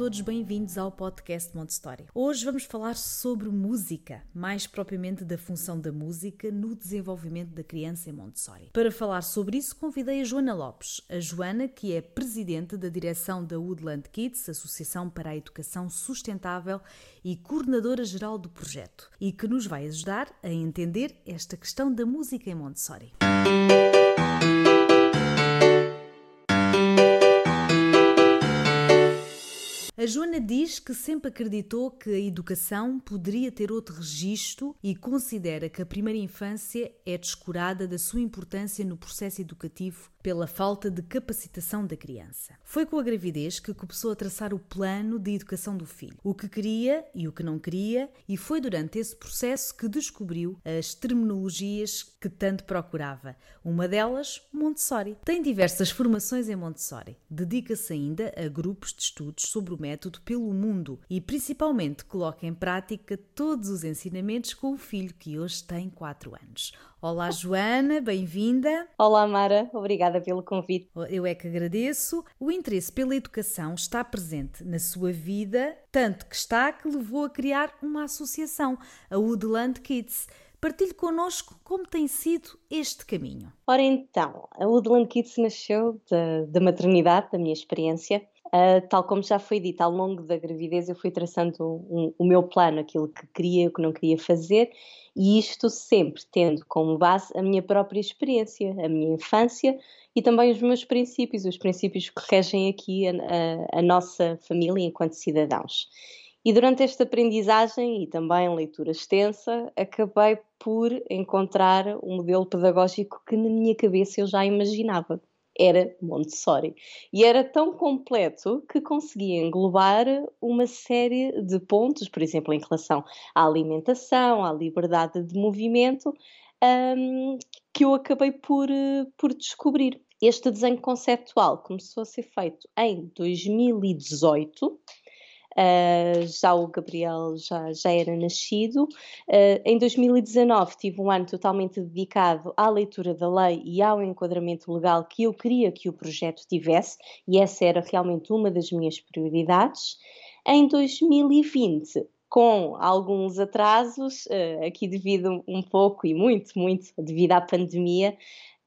Todos, bem-vindos ao podcast Montessori. Hoje vamos falar sobre música, mais propriamente da função da música no desenvolvimento da criança em Montessori. Para falar sobre isso, convidei a Joana Lopes. A Joana, que é presidente da direção da Woodland Kids, Associação para a Educação Sustentável e coordenadora geral do projeto, e que nos vai ajudar a entender esta questão da música em Montessori. A Joana diz que sempre acreditou que a educação poderia ter outro registro e considera que a primeira infância é descurada da sua importância no processo educativo pela falta de capacitação da criança. Foi com a gravidez que começou a traçar o plano de educação do filho, o que queria e o que não queria, e foi durante esse processo que descobriu as terminologias que tanto procurava. Uma delas, Montessori. Tem diversas formações em Montessori. Dedica-se ainda a grupos de estudos sobre o método pelo mundo e principalmente coloca em prática todos os ensinamentos com o filho que hoje tem 4 anos. Olá, Joana, bem-vinda. Olá, Mara, obrigada pelo convite. Eu é que agradeço. O interesse pela educação está presente na sua vida, tanto que está que levou a criar uma associação, a Woodland Kids. Partilhe connosco como tem sido este caminho. Ora então, a Woodland Kids nasceu da maternidade, da minha experiência. Uh, tal como já foi dito, ao longo da gravidez eu fui traçando um, o meu plano, aquilo que queria o que não queria fazer, e isto sempre tendo como base a minha própria experiência, a minha infância e também os meus princípios, os princípios que regem aqui a, a, a nossa família enquanto cidadãos. E durante esta aprendizagem e também leitura extensa, acabei por encontrar um modelo pedagógico que na minha cabeça eu já imaginava era Montessori. E era tão completo que conseguia englobar uma série de pontos, por exemplo, em relação à alimentação, à liberdade de movimento, um, que eu acabei por, por descobrir. Este desenho conceptual começou a ser feito em 2018 Uh, já o Gabriel já, já era nascido. Uh, em 2019 tive um ano totalmente dedicado à leitura da lei e ao enquadramento legal que eu queria que o projeto tivesse, e essa era realmente uma das minhas prioridades. Em 2020 com alguns atrasos, uh, aqui devido um pouco e muito, muito devido à pandemia,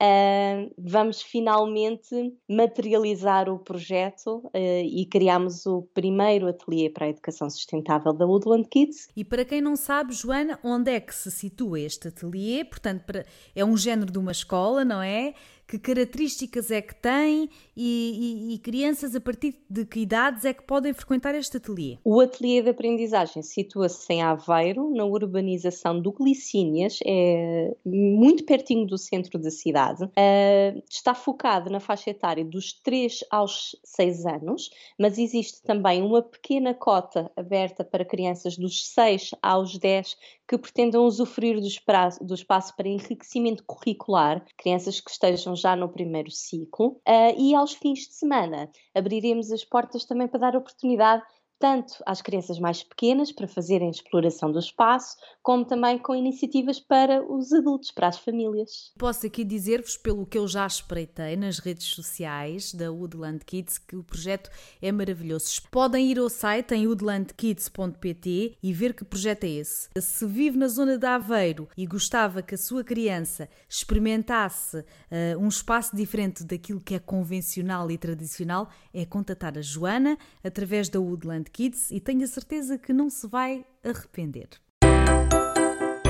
Uh, vamos finalmente materializar o projeto uh, e criamos o primeiro ateliê para a educação sustentável da Woodland Kids. E para quem não sabe, Joana, onde é que se situa este ateliê? Portanto, para, é um género de uma escola, não é? Que características é que tem e, e, e, crianças a partir de que idades é que podem frequentar este ateliê? O ateliê de aprendizagem situa-se em Aveiro, na urbanização do Glicínias, é muito pertinho do centro da cidade. Uh, está focado na faixa etária dos 3 aos 6 anos, mas existe também uma pequena cota aberta para crianças dos 6 aos 10 que pretendam usufruir do espaço, do espaço para enriquecimento curricular, crianças que estejam já no primeiro ciclo, uh, e aos fins de semana. Abriremos as portas também para dar oportunidade tanto às crianças mais pequenas para fazerem exploração do espaço, como também com iniciativas para os adultos, para as famílias. Posso aqui dizer-vos, pelo que eu já espreitei nas redes sociais da Woodland Kids, que o projeto é maravilhoso. Podem ir ao site em woodlandkids.pt e ver que projeto é esse. Se vive na zona de Aveiro e gostava que a sua criança experimentasse uh, um espaço diferente daquilo que é convencional e tradicional, é contatar a Joana através da Woodland Kids e tenho a certeza que não se vai arrepender.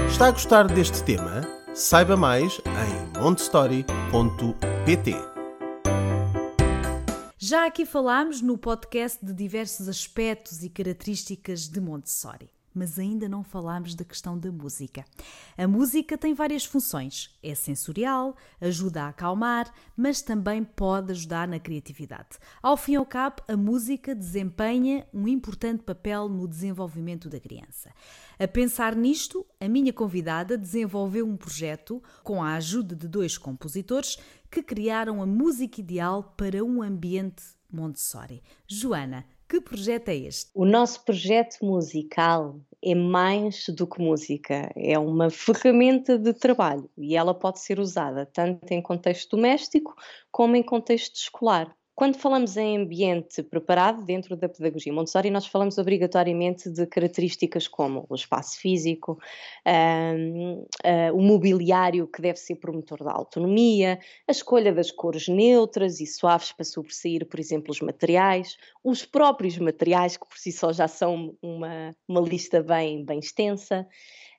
Está a gostar deste tema? Saiba mais em montestory.pt. Já aqui falámos no podcast de diversos aspectos e características de Montessori. Mas ainda não falámos da questão da música. A música tem várias funções. É sensorial, ajuda a acalmar, mas também pode ajudar na criatividade. Ao fim e ao cabo, a música desempenha um importante papel no desenvolvimento da criança. A pensar nisto, a minha convidada desenvolveu um projeto com a ajuda de dois compositores que criaram a música ideal para um ambiente Montessori. Joana, que projeto é este? O nosso projeto musical é mais do que música, é uma ferramenta de trabalho e ela pode ser usada tanto em contexto doméstico como em contexto escolar. Quando falamos em ambiente preparado dentro da pedagogia Montessori, nós falamos obrigatoriamente de características como o espaço físico, um, uh, o mobiliário que deve ser promotor da autonomia, a escolha das cores neutras e suaves para sobressair, por exemplo, os materiais, os próprios materiais, que por si só já são uma, uma lista bem, bem extensa,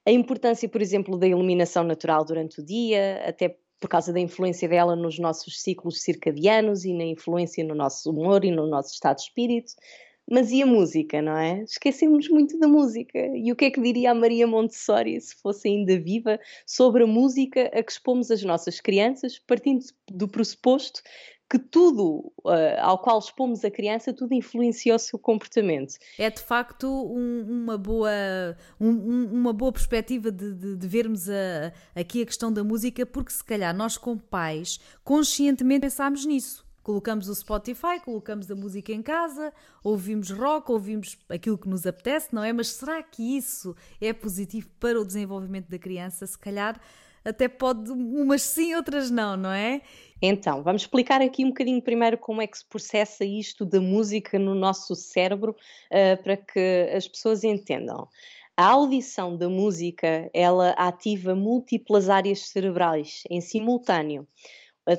a importância, por exemplo, da iluminação natural durante o dia, até por causa da influência dela nos nossos ciclos circadianos e na influência no nosso humor e no nosso estado de espírito. Mas e a música, não é? Esquecemos muito da música. E o que é que diria a Maria Montessori, se fosse ainda viva, sobre a música a que expomos as nossas crianças, partindo do pressuposto que tudo uh, ao qual expomos a criança, tudo influencia o seu comportamento. É de facto um, uma, boa, um, uma boa perspectiva de, de, de vermos a, aqui a questão da música, porque se calhar nós, como pais, conscientemente pensámos nisso. Colocamos o Spotify, colocamos a música em casa, ouvimos rock, ouvimos aquilo que nos apetece, não é? Mas será que isso é positivo para o desenvolvimento da criança? Se calhar até pode umas sim, outras não, não é? Então, vamos explicar aqui um bocadinho primeiro como é que se processa isto da música no nosso cérebro uh, para que as pessoas entendam. A audição da música, ela ativa múltiplas áreas cerebrais em simultâneo.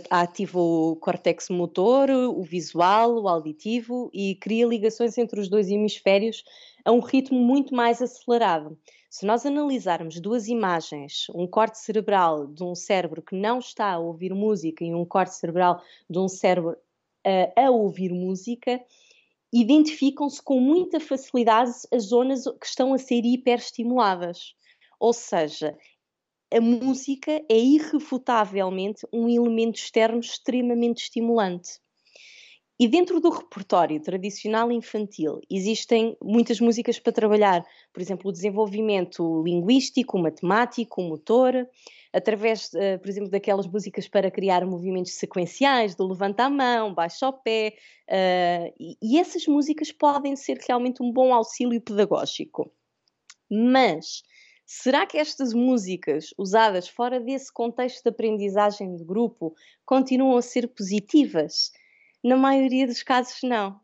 Ativa o córtex motor, o visual, o auditivo e cria ligações entre os dois hemisférios a um ritmo muito mais acelerado. Se nós analisarmos duas imagens, um corte cerebral de um cérebro que não está a ouvir música e um corte cerebral de um cérebro uh, a ouvir música, identificam-se com muita facilidade as zonas que estão a ser hiperestimuladas. Ou seja, a música é irrefutavelmente um elemento externo extremamente estimulante. E dentro do repertório tradicional infantil existem muitas músicas para trabalhar, por exemplo, o desenvolvimento linguístico, matemático, motor, através, uh, por exemplo, daquelas músicas para criar movimentos sequenciais, do levanta a mão, baixa o pé, uh, e, e essas músicas podem ser realmente um bom auxílio pedagógico. Mas Será que estas músicas usadas fora desse contexto de aprendizagem de grupo continuam a ser positivas? Na maioria dos casos, não.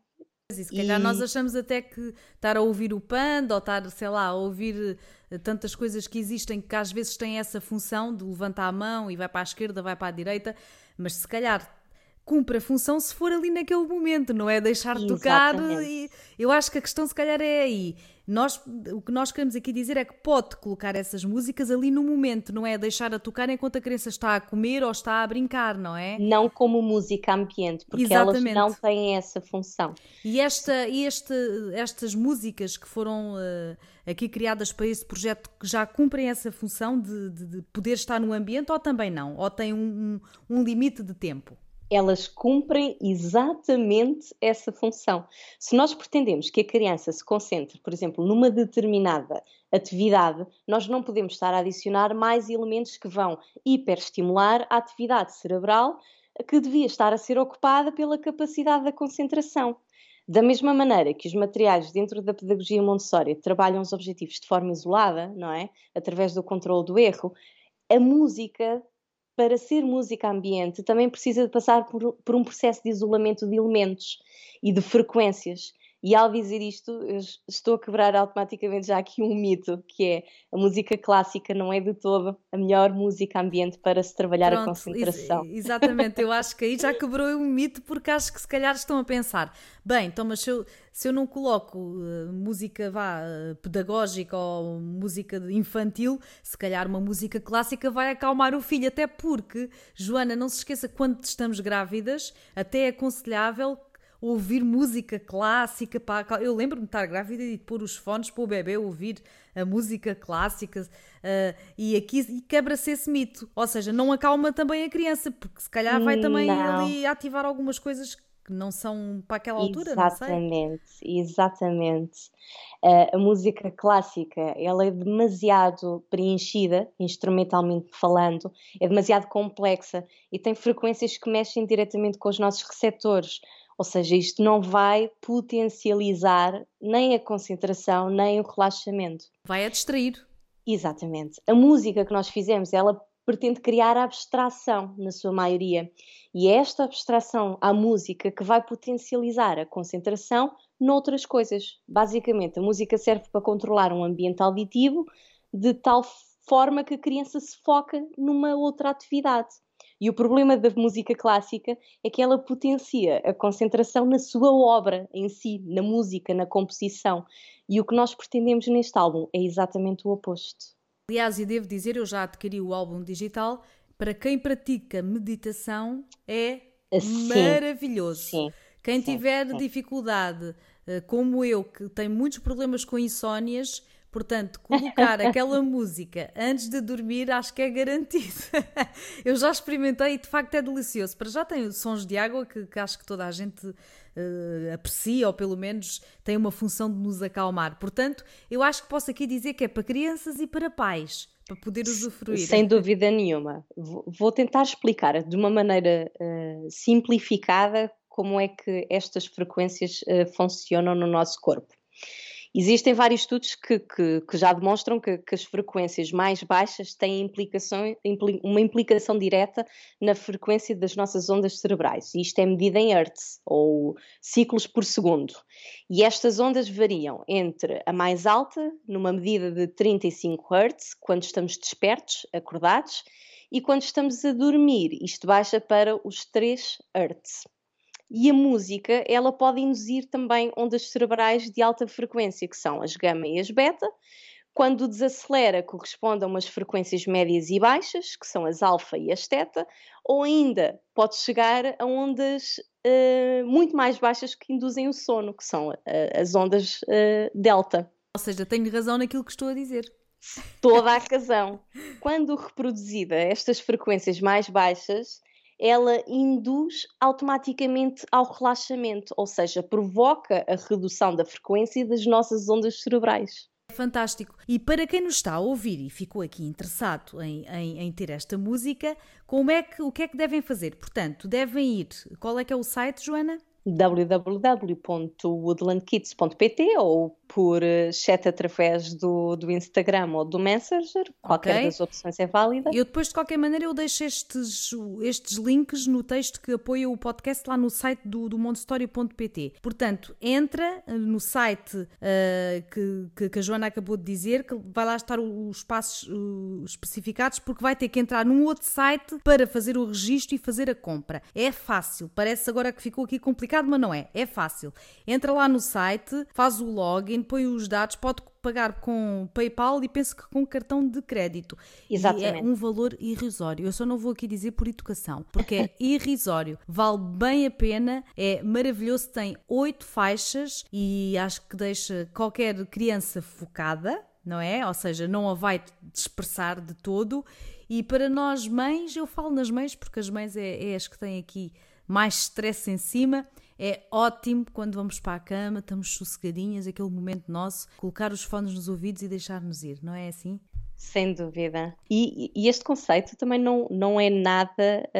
E se calhar e... nós achamos até que estar a ouvir o Panda ou estar, sei lá, a ouvir eh, tantas coisas que existem que às vezes têm essa função de levantar a mão e vai para a esquerda, vai para a direita, mas se calhar cumpre a função se for ali naquele momento, não é deixar de tocar. E eu acho que a questão se calhar é aí. Nós, o que nós queremos aqui dizer é que pode colocar essas músicas ali no momento, não é deixar a tocar enquanto a criança está a comer ou está a brincar, não é? Não como música ambiente, porque Exatamente. elas não têm essa função. E esta, este, estas músicas que foram uh, aqui criadas para esse projeto que já cumprem essa função de, de, de poder estar no ambiente ou também não? Ou têm um, um, um limite de tempo? Elas cumprem exatamente essa função. Se nós pretendemos que a criança se concentre, por exemplo, numa determinada atividade, nós não podemos estar a adicionar mais elementos que vão hiperestimular a atividade cerebral que devia estar a ser ocupada pela capacidade da concentração. Da mesma maneira que os materiais dentro da pedagogia Montessori trabalham os objetivos de forma isolada, não é? Através do controle do erro, a música para ser música ambiente, também precisa de passar por, por um processo de isolamento de elementos e de frequências. E ao dizer isto, eu estou a quebrar automaticamente já aqui um mito, que é a música clássica não é de todo a melhor música ambiente para se trabalhar Pronto, a concentração. Ex exatamente, eu acho que aí já quebrou um mito, porque acho que se calhar estão a pensar, bem, então mas se eu, se eu não coloco uh, música vá, uh, pedagógica ou música infantil, se calhar uma música clássica vai acalmar o filho, até porque, Joana, não se esqueça, quando estamos grávidas, até é aconselhável ouvir música clássica. Pá. Eu lembro-me de estar grávida e de pôr os fones para o bebê ouvir a música clássica uh, e aqui quebra-se esse mito. Ou seja, não acalma também a criança, porque se calhar vai também não. ali ativar algumas coisas que não são para aquela altura, exatamente, Exatamente, uh, a música clássica, ela é demasiado preenchida, instrumentalmente falando, é demasiado complexa e tem frequências que mexem diretamente com os nossos receptores. Ou seja, isto não vai potencializar nem a concentração, nem o relaxamento. Vai a distrair. Exatamente. A música que nós fizemos, ela pretende criar abstração, na sua maioria. E é esta abstração à música que vai potencializar a concentração noutras coisas. Basicamente, a música serve para controlar um ambiente auditivo de tal forma que a criança se foca numa outra atividade. E o problema da música clássica é que ela potencia a concentração na sua obra em si, na música, na composição. E o que nós pretendemos neste álbum é exatamente o oposto. Aliás, e devo dizer, eu já adquiri o álbum digital. Para quem pratica meditação, é sim, maravilhoso. Sim, quem sim, tiver dificuldade, eh, como eu, que tem muitos problemas com insónias, Portanto, colocar aquela música antes de dormir acho que é garantido. Eu já experimentei e de facto é delicioso. Para já tem sons de água que, que acho que toda a gente uh, aprecia ou pelo menos tem uma função de nos acalmar. Portanto, eu acho que posso aqui dizer que é para crianças e para pais. Para poder usufruir. Sem dúvida nenhuma. Vou tentar explicar de uma maneira uh, simplificada como é que estas frequências uh, funcionam no nosso corpo. Existem vários estudos que, que, que já demonstram que, que, as frequências mais baixas têm implicação, impli, uma implicação direta na frequência das nossas ondas cerebrais. Isto é medido em Hertz, ou ciclos por segundo. E estas ondas variam entre a mais alta, numa medida de 35 Hz, quando estamos despertos, acordados, e quando estamos a dormir, isto baixa para os 3 Hz. E a música, ela pode induzir também ondas cerebrais de alta frequência, que são as gama e as beta. Quando desacelera, corresponde a umas frequências médias e baixas, que são as alfa e as teta, ou ainda pode chegar a ondas uh, muito mais baixas que induzem o sono, que são uh, as ondas uh, delta. Ou seja, tenho razão naquilo que estou a dizer. Toda a razão. Quando reproduzida estas frequências mais baixas, ela induz automaticamente ao relaxamento, ou seja, provoca a redução da frequência das nossas ondas cerebrais. Fantástico. E para quem nos está a ouvir e ficou aqui interessado em, em, em, ter esta música, como é que, o que é que devem fazer? Portanto, devem ir. Qual é que é o site, Joana? www.woodlandkids.pt ou por eh, chat através do, do Instagram ou do Messenger, qualquer okay. das opções é válida. Eu depois, de qualquer maneira, eu deixo estes, estes links no texto que apoia o podcast lá no site do, do. Portanto, entra eh, no site uh, que, que, que, a Joana acabou de dizer, que vai lá estar os passos uh, especificados, porque vai ter que entrar num outro site para fazer o registro e fazer a compra. É fácil, parece agora que ficou aqui complicado, mas não é. É fácil. Entra lá no site, faz o login, põe os dados, pode pagar com PayPal e penso que com cartão de crédito. Exatamente. E é um valor irrisório. Eu só não vou aqui dizer por educação, porque é irrisório. Vale bem a pena, é maravilhoso, tem oito faixas e acho que deixa qualquer criança focada, não é? Ou seja, não a vai dispersar de todo. E para nós mães, eu falo nas mães porque as mães é, é as que têm aqui mais stress em cima é ótimo quando vamos para a cama, estamos sossegadinhas, aquele momento nosso, colocar os fones nos ouvidos e deixar-nos ir, não é assim? Sem dúvida. E, e, este conceito também não, não é nada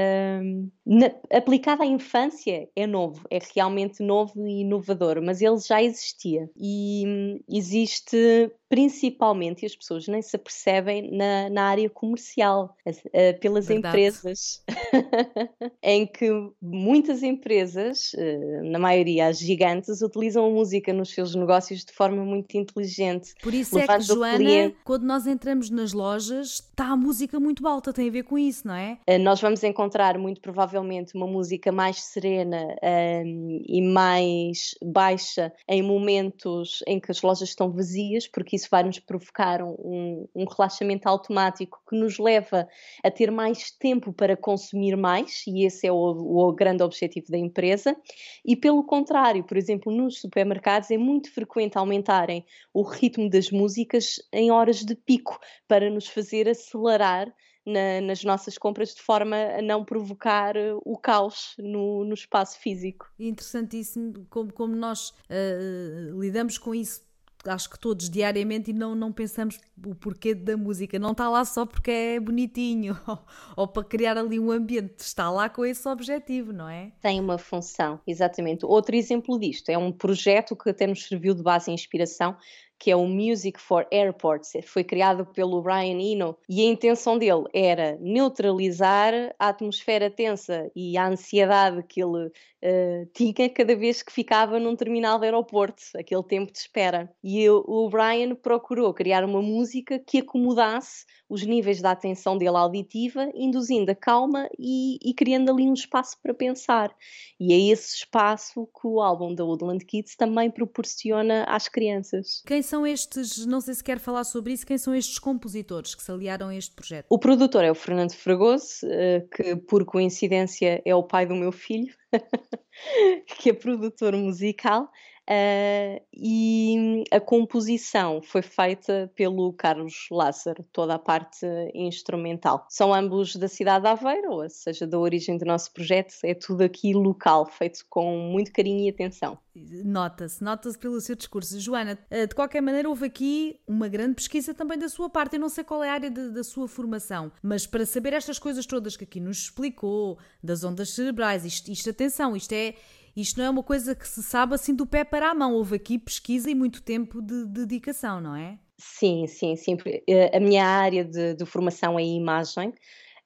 um, na, aplicado à infância, é novo, é realmente novo e inovador, mas ele já existia. E hum, existe principalmente, e as pessoas nem se apercebem, na, na área comercial, uh, pelas Verdade. empresas, em que muitas empresas, uh, na maioria as gigantes, utilizam a música nos seus negócios de forma muito inteligente. Por isso é que, Joana, cliente... quando nós entramos nas lojas, está a música muito alta, tem a ver com isso, não é? Eh, nós vamos encontrar muito provavelmente uma música mais serena um, e mais baixa em momentos em que as lojas estão vazias, porque isso vai nos provocar um, um relaxamento automático que nos leva a ter mais tempo para consumir mais, e esse é o, o grande objetivo da empresa. E pelo contrário, por exemplo, nos supermercados é muito frequente aumentarem o ritmo das músicas em horas de pico para nos fazer acelerar na, nas nossas compras de forma a não provocar eh, o caos no, no espaço físico. Interessantíssimo como, como nós uh, lidamos com isso acho que todos diariamente e não, não pensamos o porquê da música. Não está lá só porque é bonitinho ou, ou, para criar ali um ambiente. Está lá com esse objetivo, não é? Tem uma função, exatamente. Outro exemplo disto é um projeto que até nos serviu de base em inspiração, que é o Music for Airports. Foi criado pelo Brian Eno e a intenção dele era neutralizar a atmosfera tensa e a ansiedade que ele uh, tinha cada vez que ficava num terminal de aeroporto, aquele tempo de espera. E o Brian procurou criar uma música que acomodasse os níveis da atenção dele auditiva, induzindo a calma e, e, criando ali um espaço para pensar. E é esse espaço que o álbum da Woodland Kids também proporciona às crianças. Quem são estes, não sei se quer falar sobre isso, quem são estes compositores que se aliaram a este projeto? O produtor é o Fernando Fragoso, eh, que por coincidência é o pai do meu filho, que é produtor musical. Uh, e a composição foi feita pelo Carlos Lázaro, toda a parte instrumental. São ambos da cidade de Aveiro, ou seja, da origem do nosso projeto, é tudo aqui local, feito com muito carinho e atenção. Nota-se, nota-se pelo seu discurso. Joana, ah, de qualquer maneira, houve aqui uma grande pesquisa também da sua parte. Eu não sei qual é a área de, da sua formação, mas para saber estas coisas todas que aqui nos explicou, das ondas cerebrais, isto, isto atenção, isto é isto não é uma coisa que se sabe assim do pé para a mão. Houve aqui pesquisa e muito tempo de dedicação, não é? Sim, sim, sim. Eh, a minha área de, de formação é imagem,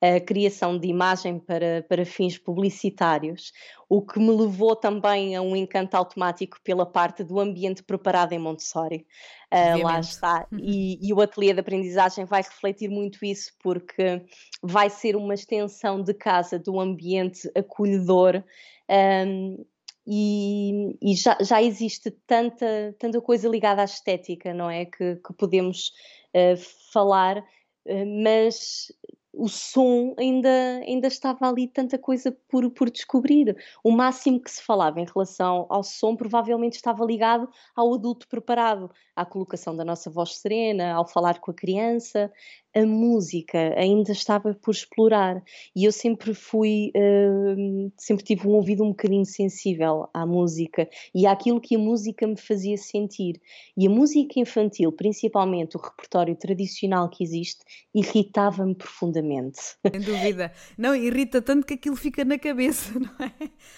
a criação de imagem para, para fins publicitários, o que me levou também a um encanto automático pela parte do ambiente preparado em Montessori. Uh, lá está. Uhum. E, e, o ateliê de aprendizagem vai refletir muito isso, porque vai ser uma extensão de casa do ambiente acolhedor. Um, e, e já, já, existe tanta, tanta coisa ligada à estética, não é? Que, que podemos uh, falar, uh, mas o som ainda, ainda estava ali tanta coisa por, por descobrir. O máximo que se falava em relação ao som provavelmente estava ligado ao adulto preparado, à colocação da nossa voz serena, ao falar com a criança. A música ainda estava por explorar e eu sempre fui, uh, sempre tive um ouvido um bocadinho sensível à música e àquilo que a música me fazia sentir. E a música infantil, principalmente o repertório tradicional que existe, irritava-me profundamente profundamente. Sem dúvida. Não, irrita tanto que aquilo fica na cabeça, não é?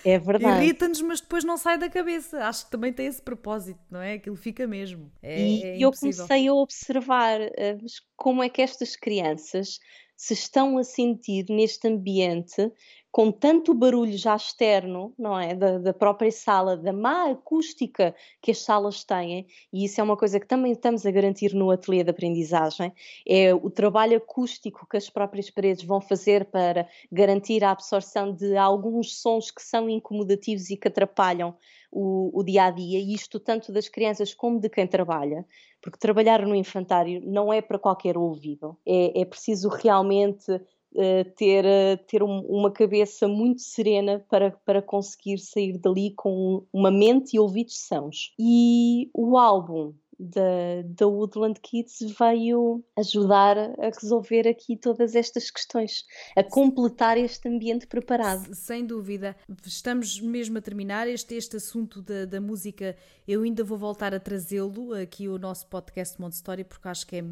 É verdade. Irrita-nos, mas depois não sai da cabeça. Acho que também tem esse propósito, não é? Aquilo fica mesmo. É, e é eu comecei a observar uh, como é que estas crianças se estão a sentir neste ambiente com tanto barulho já externo, não é? Da, da, própria sala, da má acústica que as salas têm, e isso é uma coisa que também estamos a garantir no ateliê de aprendizagem, é o trabalho acústico que as próprias paredes vão fazer para garantir a absorção de alguns sons que são incomodativos e que atrapalham o, o dia a dia, e isto tanto das crianças como de quem trabalha, porque trabalhar no infantário não é para qualquer ouvido, é, é preciso realmente eh, ter, uh, ter um, uma cabeça muito serena para, para conseguir sair dali com uma mente e ouvidos sãos. E o álbum da, da Woodland Kids veio ajudar a resolver aqui todas estas questões, a completar este ambiente preparado. Sem dúvida. Estamos mesmo a terminar este, este assunto da, da música. Eu ainda vou voltar a trazê-lo aqui ao nosso podcast Monte Story, porque acho que é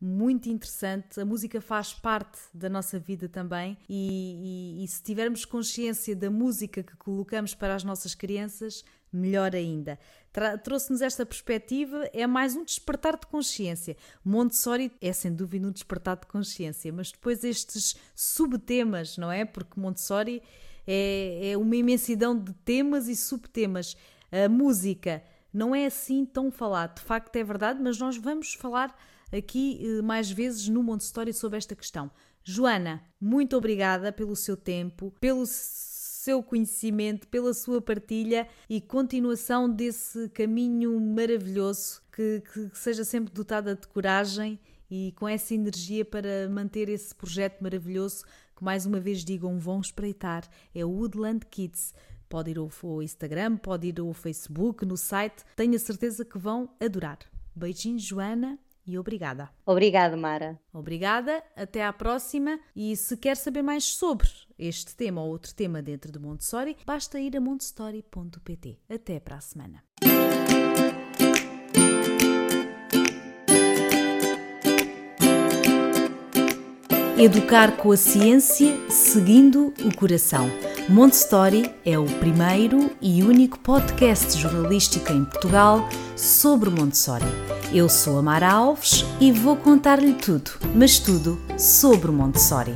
muito interessante. A música faz parte da nossa vida também, e, e, e se tivermos consciência da música que colocamos para as nossas crianças, melhor ainda. Trouxe-nos esta perspectiva, é mais um despertar de consciência. Montessori é sem dúvida um despertar de consciência, mas depois estes subtemas, não é? Porque Montessori é, é uma imensidão de temas e subtemas. A música não é assim tão falada, de facto é verdade, mas nós vamos falar aqui eh, mais vezes no Montessori sobre esta questão. Joana, muito obrigada pelo seu tempo, pelo seu conhecimento, pela sua partilha e continuação desse caminho maravilhoso, que, que seja sempre dotada de coragem e com essa energia para manter esse projeto maravilhoso que, mais uma vez digo, um vão espreitar, é o Woodland Kids. Pode ir ao Instagram, pode ir ao Facebook, no site, tenho a certeza que vão adorar. Beijinhos, Joana, e obrigada. Obrigada, Mara. Obrigada, até à próxima. E se quer saber mais sobre este tema ou outro tema dentro do Montessori, basta ir a montessori.pt. Até para a semana. Educar com a ciência, seguindo o coração. Montessori é o primeiro e único podcast jornalístico em Portugal sobre Montessori. Eu sou a Mara Alves e vou contar-lhe tudo, mas tudo sobre Montessori.